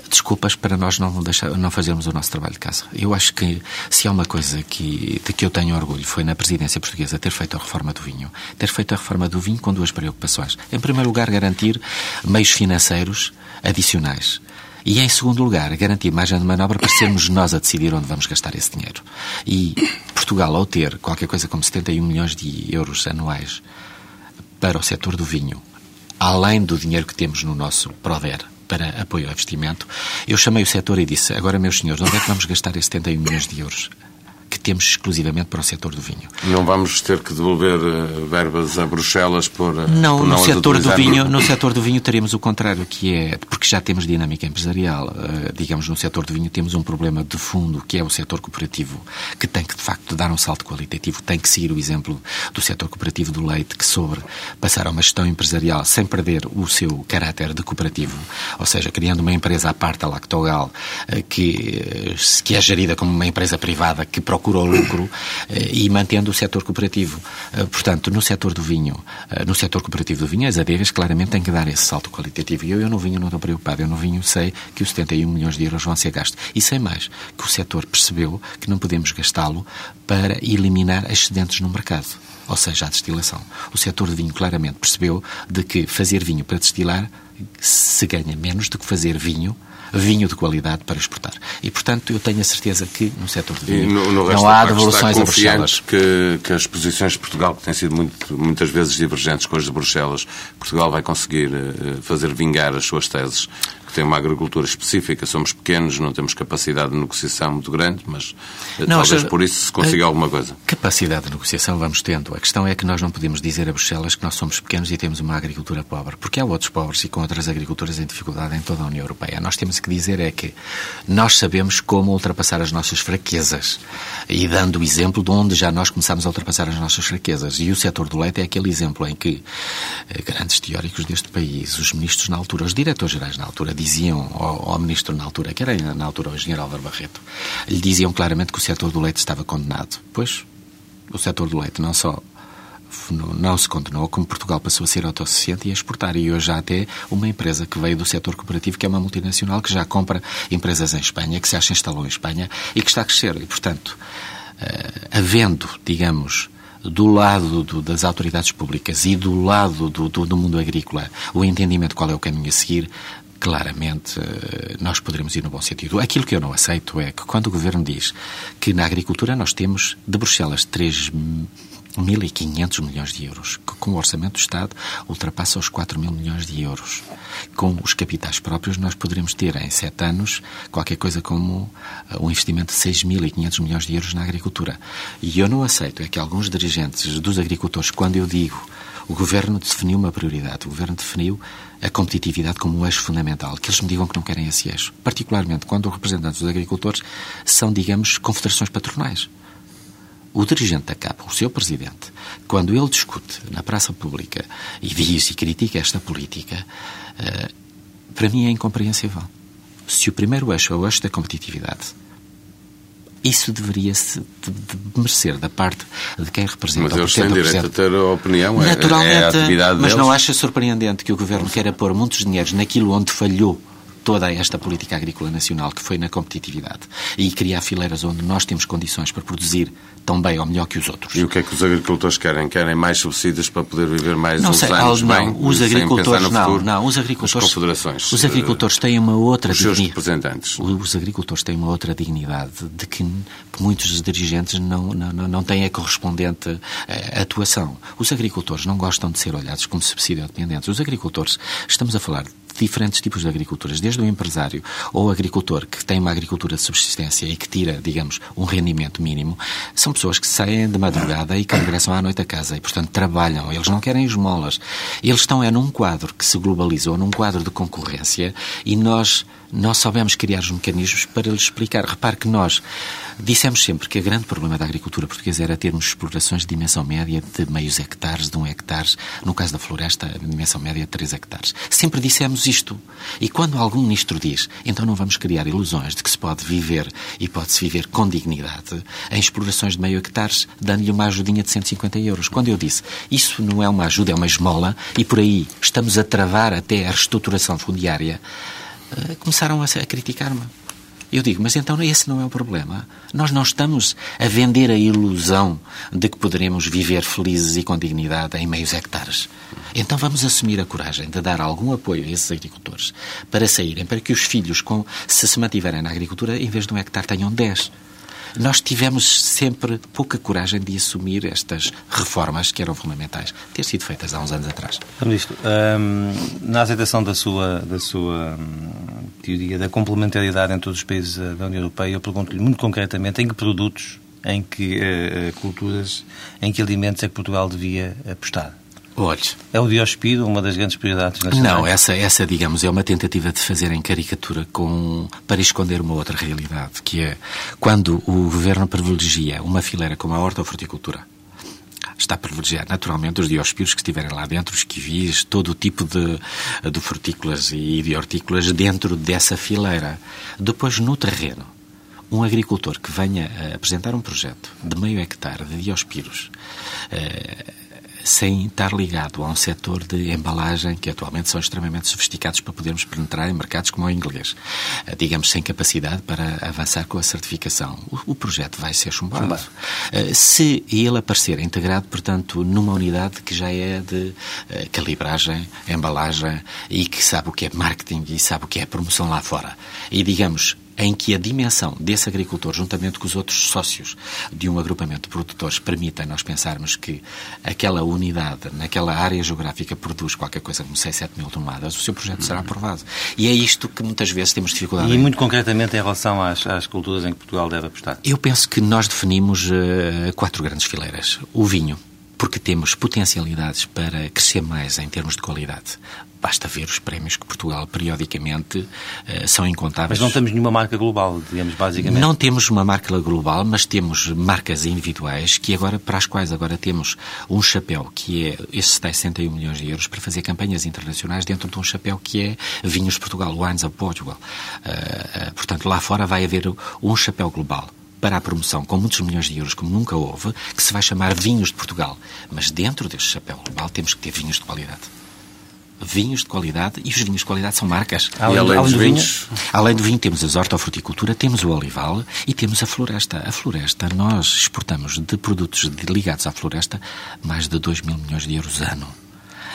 Desculpas para nós não, deixar, não fazermos o nosso trabalho de casa. Eu acho que se há uma coisa que, de que eu tenho orgulho foi na presidência presidência portuguesa ter feito a reforma do vinho, ter feito a reforma do vinho com duas preocupações. Em primeiro lugar, garantir meios financeiros adicionais. E, em segundo lugar, garantir margem de manobra para sermos nós a decidir onde vamos gastar esse dinheiro. E Portugal, ao ter qualquer coisa como 71 milhões de euros anuais para o setor do vinho, além do dinheiro que temos no nosso PRODER, para apoio ao investimento, eu chamei o setor e disse: agora, meus senhores, onde é que vamos gastar esses 71 milhões de euros? Que temos exclusivamente para o setor do vinho. Não vamos ter que devolver uh, verbas a Bruxelas por, uh, não, por não no setor do vinho no setor do vinho teremos o contrário que é porque já temos dinâmica empresarial uh, digamos no setor do vinho temos um problema de fundo que é o setor cooperativo que tem que de facto dar um salto qualitativo tem que seguir o exemplo do setor cooperativo do leite que sobre passar a uma gestão empresarial sem perder o seu caráter de cooperativo ou seja criando uma empresa à parte a Lactogal que que é gerida como uma empresa privada que procura o lucro eh, e mantendo o setor cooperativo. Eh, portanto, no setor do vinho, eh, no setor cooperativo do vinho, as adegas claramente têm que dar esse salto qualitativo. E eu, eu no vinho não estou preocupado. Eu no vinho sei que os 71 milhões de euros vão ser gastos. E sei mais, que o setor percebeu que não podemos gastá-lo para eliminar excedentes no mercado ou seja, a destilação. O setor de vinho claramente percebeu de que fazer vinho para destilar se ganha menos do que fazer vinho vinho de qualidade para exportar. E, portanto, eu tenho a certeza que no setor de vinho no, no não há devoluções a Bruxelas. Que, que as posições de Portugal, que têm sido muito, muitas vezes divergentes com as de Bruxelas, Portugal vai conseguir uh, fazer vingar as suas teses tem uma agricultura específica, somos pequenos, não temos capacidade de negociação muito grande, mas eh, não, talvez por isso se consiga alguma coisa. Capacidade de negociação vamos tendo. A questão é que nós não podemos dizer a Bruxelas que nós somos pequenos e temos uma agricultura pobre, porque há outros pobres e com outras agriculturas em dificuldade em toda a União Europeia. Nós temos que dizer é que nós sabemos como ultrapassar as nossas fraquezas e dando o exemplo de onde já nós começamos a ultrapassar as nossas fraquezas. E o setor do leite é aquele exemplo em que eh, grandes teóricos deste país, os ministros na altura, os diretores-gerais na altura, diziam ao, ao, ministro na altura, que era na altura o engenheiro Álvaro Barreto, lhe diziam claramente que o setor do leite estava condenado. Pois, o setor do leite não só não se condenou, como Portugal passou a ser autossuficiente e a exportar. E hoje há até uma empresa que veio do setor cooperativo, que é uma multinacional, que já compra empresas em Espanha, que se acha instalou em Espanha e que está a crescer. E, portanto, uh, havendo, digamos, do lado do, das autoridades públicas e do lado do, do, do, mundo agrícola o entendimento qual é o caminho a seguir, claramente eh, nós poderemos ir no bom sentido. Aquilo que eu não aceito é que quando o Governo diz que na agricultura nós temos de Bruxelas 3 1.500 milhões de euros, que com o orçamento do Estado ultrapassa os 4 mil milhões de euros. Com os capitais próprios, nós poderemos ter em sete anos qualquer coisa como eh, um investimento de 6.500 milhões de euros na agricultura. E eu não aceito é que alguns dirigentes dos agricultores, quando eu digo o Governo definiu uma prioridade. O Governo definiu a competitividade como um eixo fundamental. Que eles me digam que não querem esse eixo. Particularmente quando os representantes dos agricultores são, digamos, confederações patronais. O dirigente da CAP, o seu presidente, quando ele discute na praça pública e diz e critica esta política, eh, para mim é incompreensível. Se o primeiro eixo é o eixo da competitividade, isso deveria-se de, de merecer da parte de quem representa Mas eles têm direito a ter a opinião, Naturalmente, é, é a atividade Mas deles. não acha surpreendente que o Governo queira pôr muitos dinheiros naquilo onde falhou toda esta política agrícola nacional que foi na competitividade e criar fileiras onde nós temos condições para produzir tão bem ou melhor que os outros. E o que é que os agricultores querem? Querem mais subsídios para poder viver mais não uns sei, anos não, bem? Os agricultores não, futuro, não, os agricultores, as confederações, os agricultores têm uma outra os seus representantes. Os agricultores têm uma outra dignidade de que, muitos dirigentes não, não, não têm a correspondente eh, atuação. Os agricultores não gostam de ser olhados como subsídio dependentes. Os agricultores, estamos a falar diferentes tipos de agriculturas, desde o empresário ou o agricultor que tem uma agricultura de subsistência e que tira, digamos, um rendimento mínimo, são pessoas que saem de madrugada e que regressam à noite a casa e, portanto, trabalham. Eles não querem esmolas. Eles estão é num quadro que se globalizou, num quadro de concorrência e nós nós soubemos criar os mecanismos para lhes explicar. Repare que nós dissemos sempre que o grande problema da agricultura portuguesa era termos explorações de dimensão média de meios hectares, de um hectare, no caso da floresta, a dimensão média de 3 hectares. Sempre dissemos isto. E quando algum ministro diz, então não vamos criar ilusões de que se pode viver e pode-se viver com dignidade em explorações de meio hectares, dando-lhe uma ajudinha de 150 euros. Quando eu disse, isso não é uma ajuda, é uma esmola, e por aí estamos a travar até a reestruturação fundiária, começaram a, a criticar-me. Eu digo, mas então esse não é o problema. Nós não estamos a vender a ilusão de que poderemos viver felizes e com dignidade em meios hectares. Então vamos assumir a coragem de dar algum apoio a esses agricultores para saírem, para que os filhos, com, se se mantiverem na agricultura, em vez de um hectare, tenham 10. Nós tivemos sempre pouca coragem de assumir estas reformas que eram fundamentais, ter sido feitas há uns anos atrás. Ministro, hum, na aceitação da sua, da sua hum, teoria da complementaridade entre os países da União Europeia, eu pergunto-lhe muito concretamente em que produtos, em que uh, culturas, em que alimentos é que Portugal devia apostar? Olhe. É o diospido uma das grandes prioridades nacionais? Não, essa, essa, digamos, é uma tentativa de fazer em caricatura com, para esconder uma outra realidade, que é quando o governo privilegia uma fileira como a hortofruticultura, está a privilegiar naturalmente os diospiros que estiverem lá dentro, os kiwis, todo o tipo de, de frutícolas e de hortícolas dentro dessa fileira. Depois, no terreno, um agricultor que venha apresentar um projeto de meio hectare de diospiros, eh, sem estar ligado a um setor de embalagem que atualmente são extremamente sofisticados para podermos penetrar em mercados como o inglês. Eh, digamos, sem capacidade para avançar com a certificação. O, projeto vai ser chumbado. Eh, se ele aparecer integrado, portanto, numa unidade que já é de eh, calibragem, embalagem e que sabe o que é marketing e sabe o que é promoção lá fora. E, digamos, em que a dimensão desse agricultor, juntamente com os outros sócios de um agrupamento de produtores, permita nós pensarmos que aquela unidade, naquela área geográfica, produz qualquer coisa como 6, 7 mil toneladas, o seu projeto será aprovado. E é isto que muitas vezes temos dificuldade. E muito concretamente em relação às, às culturas em que Portugal deve apostar? Eu penso que nós definimos uh, quatro grandes fileiras. O vinho, porque temos potencialidades para crescer mais em termos de qualidade. Basta ver os prémios que Portugal periodicamente uh, são incontáveis. Mas não temos nenhuma marca global, digamos, basicamente. Não temos uma marca global, mas temos marcas individuais que agora, para as quais agora temos um chapéu que é esses 61 milhões de euros para fazer campanhas internacionais dentro de um chapéu que é Vinhos Portugal, Wines of Portugal. Uh, uh, portanto, lá fora vai haver um chapéu global para a promoção com muitos milhões de euros, como nunca houve, que se vai chamar Vinhos de Portugal. Mas dentro deste chapéu global temos que ter vinhos de qualidade vinhos de qualidade e os vinhos de qualidade são marcas. Além, além dos vinhos? Além do vinho, temos a hortofruticultura, temos o olival e temos a floresta. A floresta, nós exportamos de produtos ligados à floresta mais de 2 mil milhões de euros ano.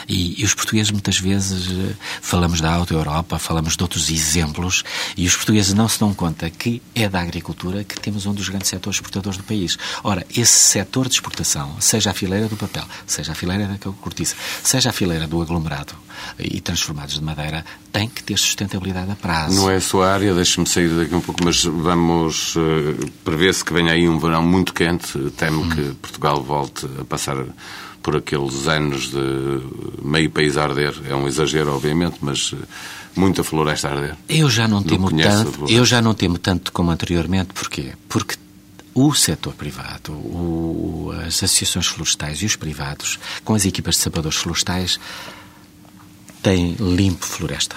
E, e, os portugueses muitas vezes eh, falamos da Auto Europa, falamos de outros exemplos, e os portugueses não se dão conta que é da agricultura que temos um dos grandes setores exportadores do país. Ora, esse setor de exportação, seja a fileira do papel, seja a fileira da cortiça, seja a fileira do aglomerado e transformados de madeira, tem que ter sustentabilidade a prazo. Não é a sua área, deixe-me sair daqui um pouco, mas vamos uh, prever-se que venha aí um verão muito quente. Temo hum. que Portugal volte a passar por aqueles anos de meio país a arder. É um exagero, obviamente, mas eh, muita floresta a arder. Eu já não temo tanto, eu já não temo tanto como anteriormente, porquê? Porque o setor privado, o, as associações florestais e os privados, com as equipas de sapadores florestais, têm limpo floresta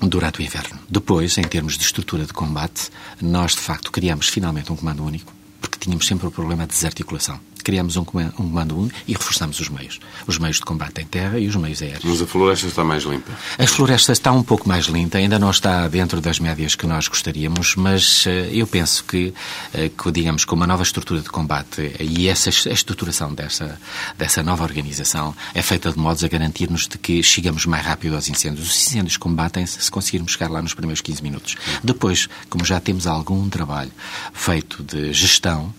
durante o inverno. Depois, em termos de estrutura de combate, nós de facto criamos finalmente um comando único, porque tínhamos sempre o problema de desarticulação criamos um comando único e reforçamos os meios. Os meios de combate em terra e os meios aéreos. Mas a floresta está mais limpa? A floresta está um pouco mais limpa, ainda não está dentro das médias que nós gostaríamos, mas eh, eu penso que, eh, que digamos, com uma nova estrutura de combate e essa a estruturação dessa, dessa nova organização é feita de modos a garantir-nos de que chegamos mais rápido aos incêndios. Os incêndios combatem-se se conseguirmos chegar lá nos primeiros 15 minutos. Depois, como já temos algum trabalho feito de gestão,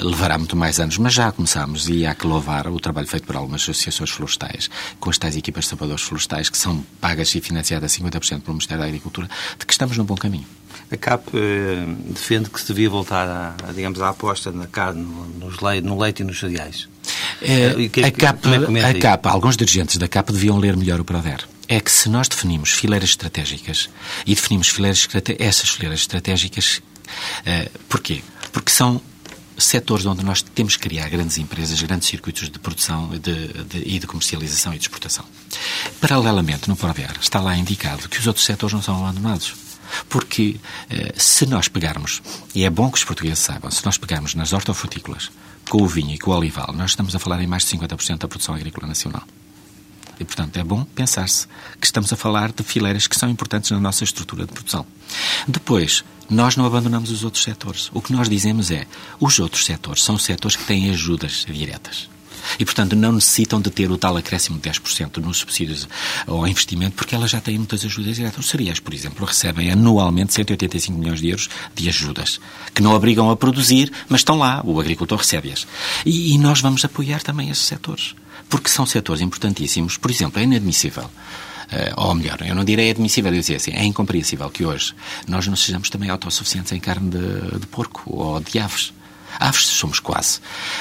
levará muito mais anos anos, mas já começámos e há que louvar o trabalho feito por algumas associações florestais, com as tais equipas de salvadores florestais, que são pagas e financiadas 50% pelo Ministério da Agricultura, de que estamos num bom caminho. A CAP eh, defende que se devia voltar, a, digamos, à aposta na carne, nos leite, no leite e nos cereais. É, que, a, CAP, é a CAP, alguns dirigentes da CAP deviam ler melhor o Proder. É que se nós definimos fileiras estratégicas e definimos fileiras essas fileiras estratégicas, eh, porquê? Porque são setores onde nós temos que criar grandes empresas, grandes circuitos de produção de, de, e de comercialização e de exportação. Paralelamente, no PRODER, está lá indicado que os outros setores não são abandonados. Porque eh, se nós pegarmos, e é bom que os portugueses saibam, se nós pegarmos nas hortofrutícolas, com o vinho e com o olival, nós estamos a falar em mais de 50% da produção agrícola nacional. E, portanto, é bom pensar-se que estamos a falar de fileiras que são importantes na nossa estrutura de produção. Depois, nós não abandonamos os outros setores. O que nós dizemos é, os outros setores são setores que têm ajudas diretas. E, portanto, não necessitam de ter o tal acréscimo de 10% nos subsídios ao investimento, porque elas já têm muitas ajudas diretas. Os cereais, por exemplo, recebem anualmente 185 milhões de euros de ajudas, que não obrigam a produzir, mas estão lá, o agricultor recebe-as. E, e nós vamos apoiar também esses setores, porque são setores importantíssimos. Por exemplo, é inadmissível ou melhor, eu não direi admissível, eu dizer assim, é incompreensível que hoje nós não sejamos também autossuficientes em carne de, de porco ou de aves. Aves somos quase.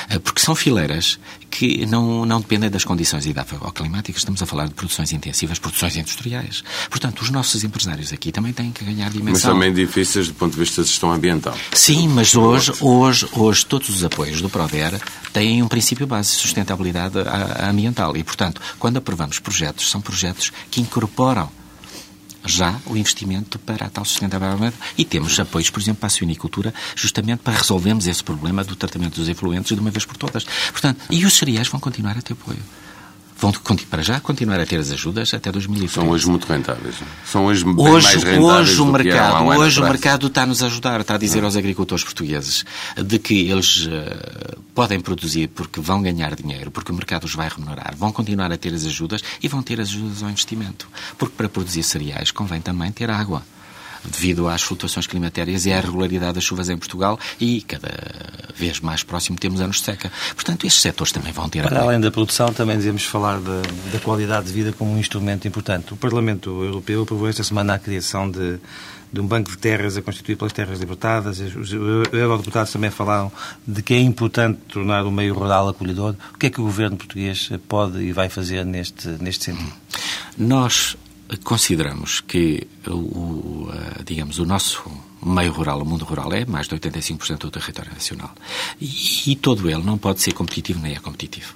Eh, porque são fileiras que não, não dependem das condições climáticas. Estamos a falar de produções intensivas, produções industriais. Portanto, os nossos empresários aqui também têm que ganhar dimensão. Mas também difíceis do ponto de vista da gestão ambiental. Sim, mas hoje, hoje, hoje todos os apoios do PRODER têm um princípio base de sustentabilidade ambiental. E, portanto, quando aprovamos projetos, são projetos que incorporam já o investimento para a tal sustentabilidade e temos apoios, por exemplo, para a suinicultura, justamente para resolvermos esse problema do tratamento dos efluentes de uma vez por todas. Portanto, e os cereais vão continuar a ter apoio vão para já continuar a ter as ajudas até 2020. São hoje muito rentáveis. São hoje, bem hoje mais rentáveis hoje o mercado, um hoje o mercado está nos a ajudar, está a dizer aos agricultores portugueses de que eles uh, podem produzir porque vão ganhar dinheiro, porque o mercado os vai remunerar, vão continuar a ter as ajudas e vão ter as ajudas ao investimento, porque para produzir cereais convém também ter água devido às flutuações climatérias e à regularidade das chuvas em Portugal e cada vez mais próximo temos anos de seca. Portanto, estes setores também vão ter... Para além da produção, também devemos falar da, da qualidade de vida como um instrumento importante. O Parlamento Europeu aprovou esta semana a criação de de um banco de terras a constituir pelas terras libertadas. Os eurodeputados também falaram de que é importante tornar o meio rural acolhedor. O que é que o governo português pode e vai fazer neste, neste sentido? Nós consideramos que o, digamos, o nosso meio rural, o mundo rural, é mais de 85% do território nacional. E, e, todo ele não pode ser competitivo nem é competitivo.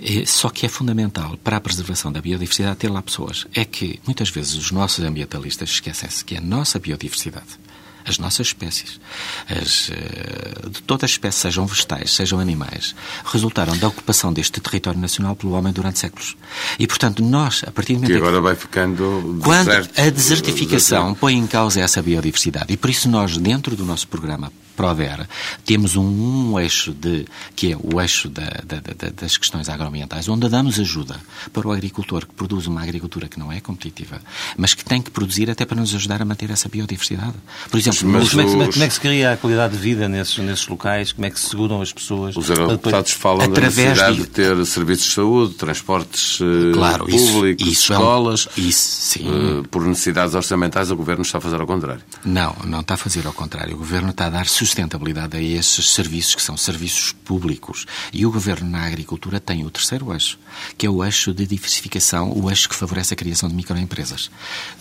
É, só que é fundamental para a preservação da biodiversidade ter lá pessoas. É que muitas vezes os nossos ambientalistas esquecem-se que a nossa biodiversidade as nossas espécies, as, eh, de todas as espécies, sejam vegetais, sejam animais, resultaram da ocupação deste território nacional pelo homem durante séculos. E, portanto, nós, a partir do momento... Que agora vai ficando Quando a desertificação põe em causa essa biodiversidade, e por isso nós, dentro do nosso programa Prover, temos um, um, eixo de, que é o eixo da, da, da, das questões agroambientais, onde damos ajuda para o agricultor que produz uma agricultura que não é competitiva, mas que tem que produzir até para nos ajudar a manter essa biodiversidade. Por exemplo, mas, como, é, como, é, como, é, que se cria a qualidade de vida nesses, nesses locais? Como é que se seguram as pessoas? Os eurodeputados falam Através da necessidade de... de... ter serviços de saúde, transportes eh, claro, públicos, isso, isso escolas. É um... isso, sim. Uh, por necessidades orçamentais, o Governo está a fazer ao contrário. Não, não está a fazer ao contrário. O Governo está a dar sustentabilidade a esses serviços que são serviços públicos. E o Governo na agricultura tem o terceiro eixo, que é o eixo de diversificação, o eixo que favorece a criação de microempresas.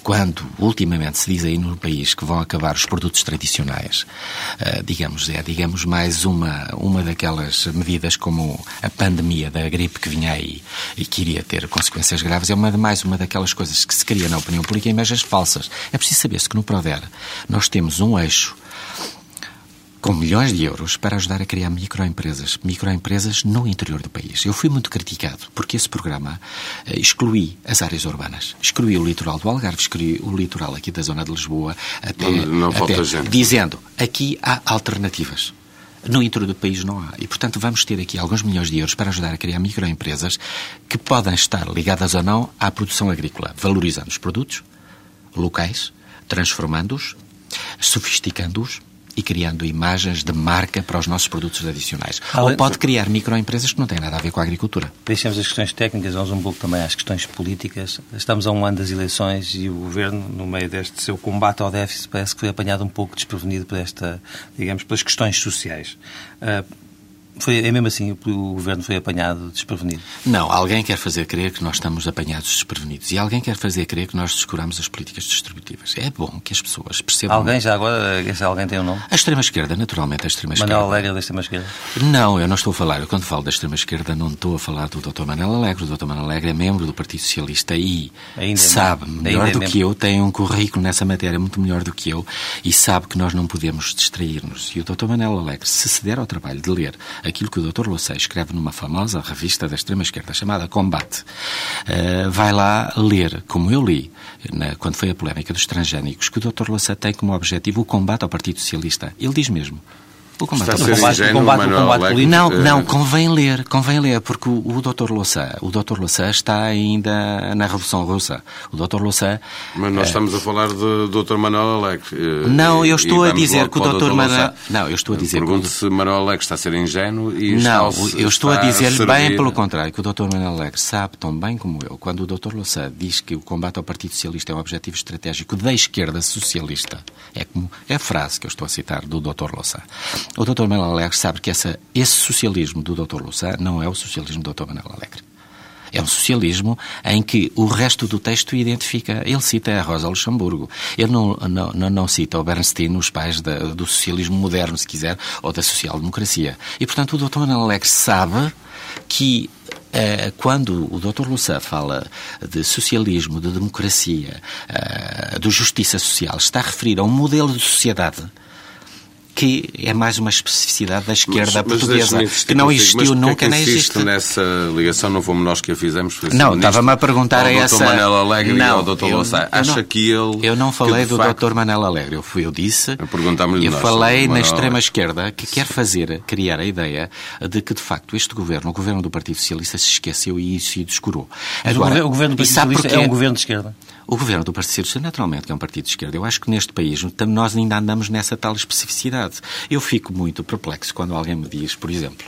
Quando, ultimamente, se diz aí no país que vão acabar os produtos tradicionais, uh, digamos, é digamos mais uma, uma daquelas medidas como a pandemia da gripe que vinha aí e que iria ter consequências graves, é uma, mais uma daquelas coisas que se cria na opinião pública imagens falsas. É preciso saber-se que no Prover nós temos um eixo com milhões de euros para ajudar a criar microempresas, microempresas no interior do país. Eu fui muito criticado porque esse programa uh, exclui as áreas urbanas, exclui o litoral do Algarve, exclui o litoral aqui da zona de Lisboa, até, não, não até gente. dizendo aqui há alternativas. No interior do país não há. E, portanto, vamos ter aqui alguns milhões de euros para ajudar a criar microempresas que podem estar ligadas ou não à produção agrícola, valorizando os produtos locais, transformando-os, sofisticando-os e criando imagens de marca para os nossos produtos adicionais. Além... Ou pode criar microempresas que não têm nada a ver com a agricultura. Deixemos as questões técnicas, vamos um pouco também às questões políticas. Estamos a um ano das eleições e o Governo, no meio deste seu combate ao déficit, parece que foi apanhado um pouco desprevenido por esta, digamos, pelas questões sociais. Uh, foi, é mesmo assim, o governo foi apanhado desprevenido? Não, alguém quer fazer crer que nós estamos apanhados desprevenidos e alguém quer fazer crer que nós descuramos as políticas distributivas. É bom que as pessoas percebam. Alguém já agora, esse alguém tem um nome? A extrema-esquerda, naturalmente, a extrema-esquerda. Manuel Alegre da extrema-esquerda? Não, eu não estou a falar, eu quando falo da extrema-esquerda não estou a falar do Dr. Manuel Alegre. O Dr. Manuel Alegre é membro do Partido Socialista e Ainda é sabe, melhor é do que eu, tem um currículo nessa matéria muito melhor do que eu e sabe que nós não podemos distrair-nos. E o Dr. Manuel Alegre, se se der ao trabalho de ler aquilo que o Dr. Louçã escreve numa famosa revista da extrema-esquerda chamada Combate, uh, vai lá ler, como eu li, quando foi a polémica dos transgénicos, que o Dr. Louçã tem como objetivo o combate ao Partido Socialista. Ele diz mesmo, o combate, Está a ser combate, ingênuo, combate, Manuel combate político. Não, não, convém ler, convém ler, porque o, o Dr. Louçã, o Dr. Louçã está ainda na Revolução Russa. O Dr. Louçã... Mas nós é... estamos a falar de Dr. Manuel Alegre. Eh, não, eu estou a dizer que o Dr. Manuel... Não, eu estou a dizer... Pergunto se Manuel Alegre está a ser ingênuo e Não, eu estou a dizer bem pelo contrário, que o Dr. Manuel Alegre sabe tão bem como eu, quando o Dr. Louçã diz que o combate ao Partido Socialista é um objetivo estratégico da esquerda socialista, é como é a frase que eu estou a citar do Dr. Louçã. O Dr. Manuel Alegre sabe que essa, esse socialismo do Dr. Louçã não é o socialismo do Dr. Manuel Alegre. É um socialismo em que o resto do texto identifica. Ele cita a Rosa Luxemburgo. Ele não, não, não, cita o Bernstein, os pais da, do socialismo moderno, se quiser, ou da social-democracia. E, portanto, o Dr. Manuel Alegre sabe que eh, quando o Dr. Louçã fala de socialismo, de democracia, eh, de justiça social, está a referir a um modelo de sociedade que é mais uma especificidade da esquerda mas, portuguesa, mas que não existiu nunca, nem existe. nessa ligação, não fomos nós que a fizemos. Não, estava-me a perguntar a essa... Dr. Manela Alegre não, e ao Dr. Louçã. Acha não, que ele... Eu não falei do facto... Dr. Manela Alegre, eu, fui, eu disse... Eu, eu falei na extrema-esquerda que quer fazer, criar a ideia de que, de facto, este governo, o governo do Partido Socialista, se esqueceu e isso se descurou. Agora, o governo do Partido Socialista é um governo de esquerda? O governo do Partido Socialista, naturalmente, que é um partido de esquerda. Eu acho que neste país nós ainda andamos nessa tal especificidade. Eu fico muito perplexo quando alguém me diz, por exemplo,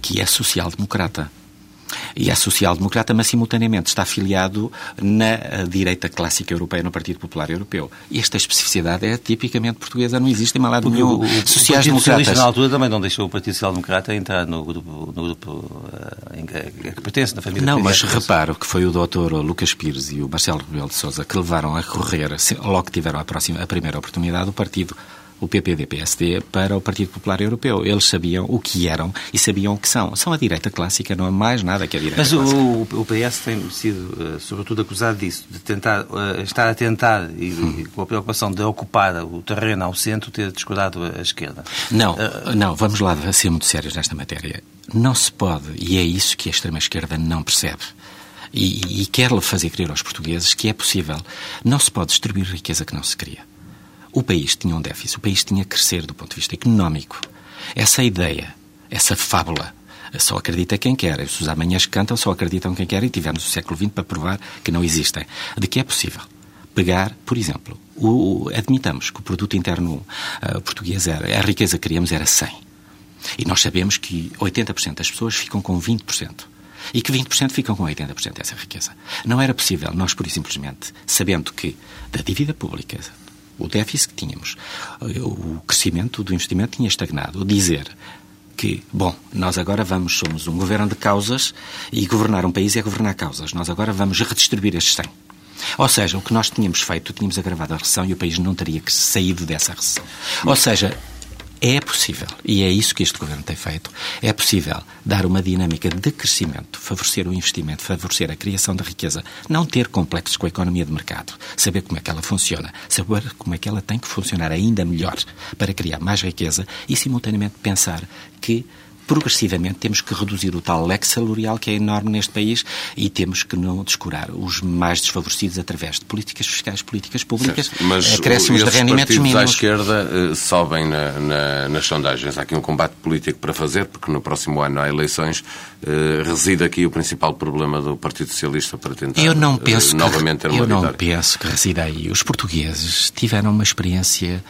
que é social-democrata e é social-democrata, mas simultaneamente está afiliado na eh, direita clássica europeia, no Partido Popular Europeu. E esta especificidade é tipicamente portuguesa, não existe em mal lado nenhum. Sociais-democratas. na altura também não deixou o Partido Social-Democrata entrar no grupo, no grupo uh, em que, que pertence, na família Não, mas reparo que foi o doutor Lucas Pires e o Marcelo Rebelo de Sousa que levaram a correr, logo que tiveram a, próxima, a primeira oportunidade, o partido o PPD-PSD para o Partido Popular Europeu. Eles sabiam o que eram e sabiam o que são. São a direita clássica, não é mais nada que a direita Mas clássica. Mas o, o, PS tem sido, uh, sobretudo, acusado disso, de tentar, uh, estar a tentar, e, hum. com a preocupação de ocupar o terreno ao centro, ter descuidado a esquerda. Não, uh, não, vamos lá ser muito sérios nesta matéria. Não se pode, e é isso que a extrema-esquerda não percebe. E, e quer fazer crer aos portugueses que é possível. Não se pode distribuir riqueza que não se cria. O país tinha um déficit, o país tinha que crescer do ponto de vista económico. Essa ideia, essa fábula, só acredita quem quer. Os amanhãs cantam, só acreditam quem quer e tivemos o século XX para provar que não existem. De que é possível pegar, por exemplo, o, admitamos que o produto interno uh, português era, a riqueza que queríamos era 100. E nós sabemos que 80% das pessoas ficam com 20% e que 20% ficam com 80% dessa riqueza. Não era possível nós, por simplesmente, sabendo que da dívida pública, o déficit que tínhamos, o crescimento do investimento tinha estagnado. Dizer que, bom, nós agora vamos, somos um governo de causas e governar um país é governar causas. Nós agora vamos redistribuir estes 100. Ou seja, o que nós tínhamos feito, tínhamos agravado a recessão e o país não teria saído dessa recessão. Ou seja, é possível, e é isso que este Governo tem feito, é possível dar uma dinâmica de crescimento, favorecer o investimento, favorecer a criação de riqueza, não ter complexos com a economia de mercado, saber como é que ela funciona, saber como é que ela tem que funcionar ainda melhor para criar mais riqueza e, simultaneamente, pensar que progressivamente temos que reduzir o tal leque salarial que é enorme neste país e temos que não descurar os mais desfavorecidos através de políticas fiscais, políticas públicas, certo, mas acréscimos de rendimentos mínimos. à esquerda uh, sobem na, na, nas sondagens. Há aqui um combate político para fazer, porque no próximo ano há eleições. Uh, reside aqui o principal problema do Partido Socialista para tentar eu não penso uh, novamente ter uma Eu não penso que resida aí. Os portugueses tiveram uma experiência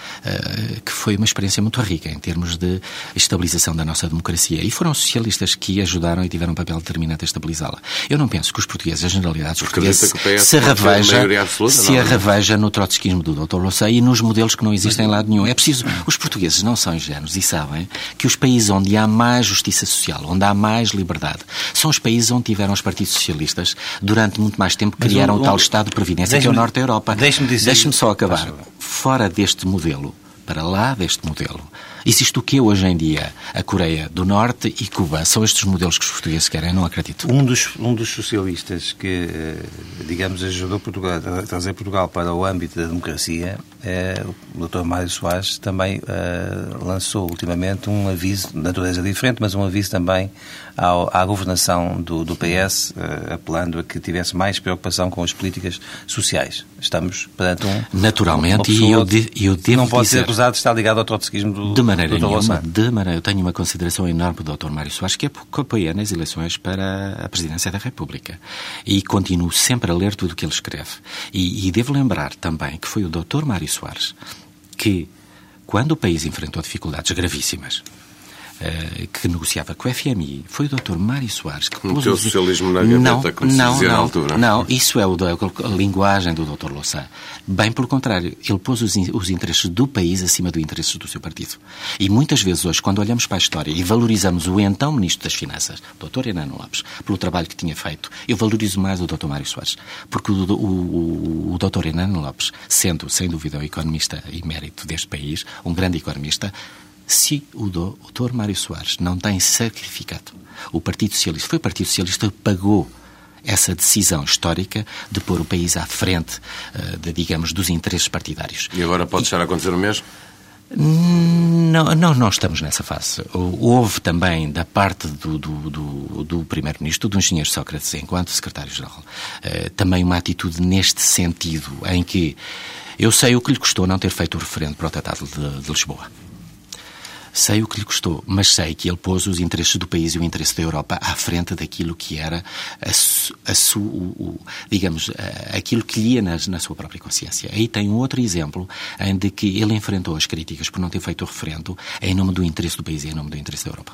que foi uma experiência muito rica em termos de estabilização da nossa democracia democracia. E foram os socialistas que ajudaram e tiveram um papel determinante a estabilizá-la. Eu não penso que os portugueses, a generalidade dos portugueses, se reveja, se a é? reveja no trotskismo do Dr. Louçã e nos modelos que não existem em lado nenhum. É preciso... Os portugueses não são ingênuos e sabem que os países onde há mais justiça social, onde há mais liberdade, são os países onde tiveram os partidos socialistas durante muito mais tempo criaram o, o tal Estado de Previdência que é o Norte da Europa. Deixe-me dizer... Deixe-me só acabar. Fora deste modelo, para lá deste modelo. Existe o que hoje em dia? A Coreia do Norte e Cuba. São estes modelos que os portugueses querem? Não acredito. Um dos, um dos socialistas que, eh, digamos, ajudou Portugal, a trazer Portugal para o âmbito da democracia, é, o Dr. Mário Soares, também uh, lançou ultimamente um aviso, de natureza diferente, mas um aviso também ao, à governação do, do PS, uh, eh, apelando a que tivesse mais preocupação com as políticas sociais. Estamos perante um. Naturalmente, e eu, de, eu devo Não pode dizer, ser acusado de estar ligado ao trotskismo do. De maneira do nenhuma. De maneira, eu tenho uma consideração enorme do Dr. Mário Soares, que apoia nas eleições para a presidência da República. E continuo sempre a ler tudo o que ele escreve. E, e devo lembrar também que foi o Dr. Mário Soares que, quando o país enfrentou dificuldades gravíssimas, que negociava com o FMI, foi o Dr. Mário Soares que pôs... o socialismo na gaveta, não, como se não, dizia não, na altura. Não, isso é a linguagem do Dr. Louçã. Bem pelo contrário, ele pôs os, os interesses do país acima dos interesses do seu partido. E muitas vezes hoje, quando olhamos para a história e valorizamos o então Ministro das Finanças, Dr. Enano Lopes, pelo trabalho que tinha feito, eu valorizo mais o Dr. Mário Soares. Porque o, o, o, o Dr. Enano Lopes, sendo, sem dúvida, um economista e mérito deste país, um grande economista, se o doutor Mário Soares não tem sacrificado o Partido Socialista, foi o Partido Socialista que pagou essa decisão histórica de pôr o país à frente, eh, de, digamos, dos interesses partidários. E agora pode e... estar a acontecer o mesmo? Não, não, não estamos nessa fase. Houve também, da parte do, do, do, do Primeiro-Ministro, do Engenheiro Sócrates, enquanto Secretário-Geral, eh, também uma atitude neste sentido, em que eu sei o que lhe custou não ter feito o referendo para o Tratado de, de Lisboa. Sei o que lhe custou, mas sei que ele pôs os interesses do país e o interesse da Europa à frente daquilo que era, a, a su, o, digamos, a, aquilo que lhe ia na, sua própria consciência. Aí tem um outro exemplo em de que ele enfrentou as críticas por não ter feito o referendo em nome do interesse do país e em nome do interesse da Europa.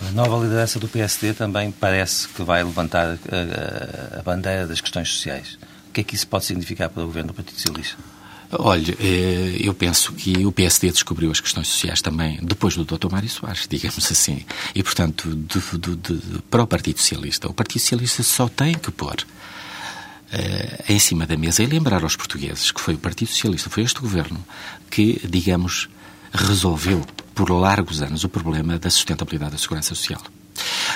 A nova liderança do PSD também parece que vai levantar a, a bandeira das questões sociais. O que é que isso pode significar para o governo do Partido Socialista? Olha, eh, eu penso que o PSD descobriu as questões sociais também depois do Dr. Mário Soares, digamos assim. E, portanto, de, de, de, para o Partido Socialista, o Partido Socialista só tem que pôr uh, em cima da mesa e lembrar aos portugueses que foi o Partido Socialista, foi este governo que, digamos, resolveu por largos anos o problema da sustentabilidade da segurança social.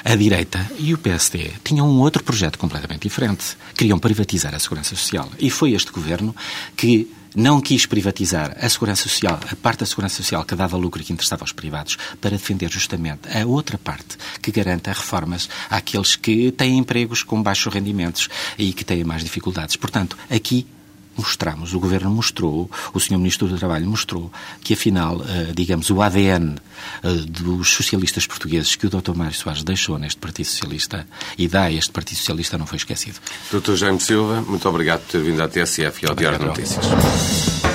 A direita e o PSD tinham um outro projeto completamente diferente. Queriam privatizar a segurança social. E foi este governo que não quis privatizar a segurança social, a parte da segurança social que dava lucro e que interessava aos privados, para defender justamente a outra parte que garanta reformas àqueles que têm empregos com baixos rendimentos e que têm mais dificuldades. Portanto, aqui mostramos, o Governo mostrou, o Sr. Ministro do Trabalho mostrou que, afinal, eh, digamos, o ADN eh, dos socialistas portugueses que o Dr. Mário Soares deixou neste Partido Socialista e dá a este Partido Socialista não foi esquecido. Dr. Jaime Silva, muito obrigado por ter vindo à TSF e ao Diário de Notícias.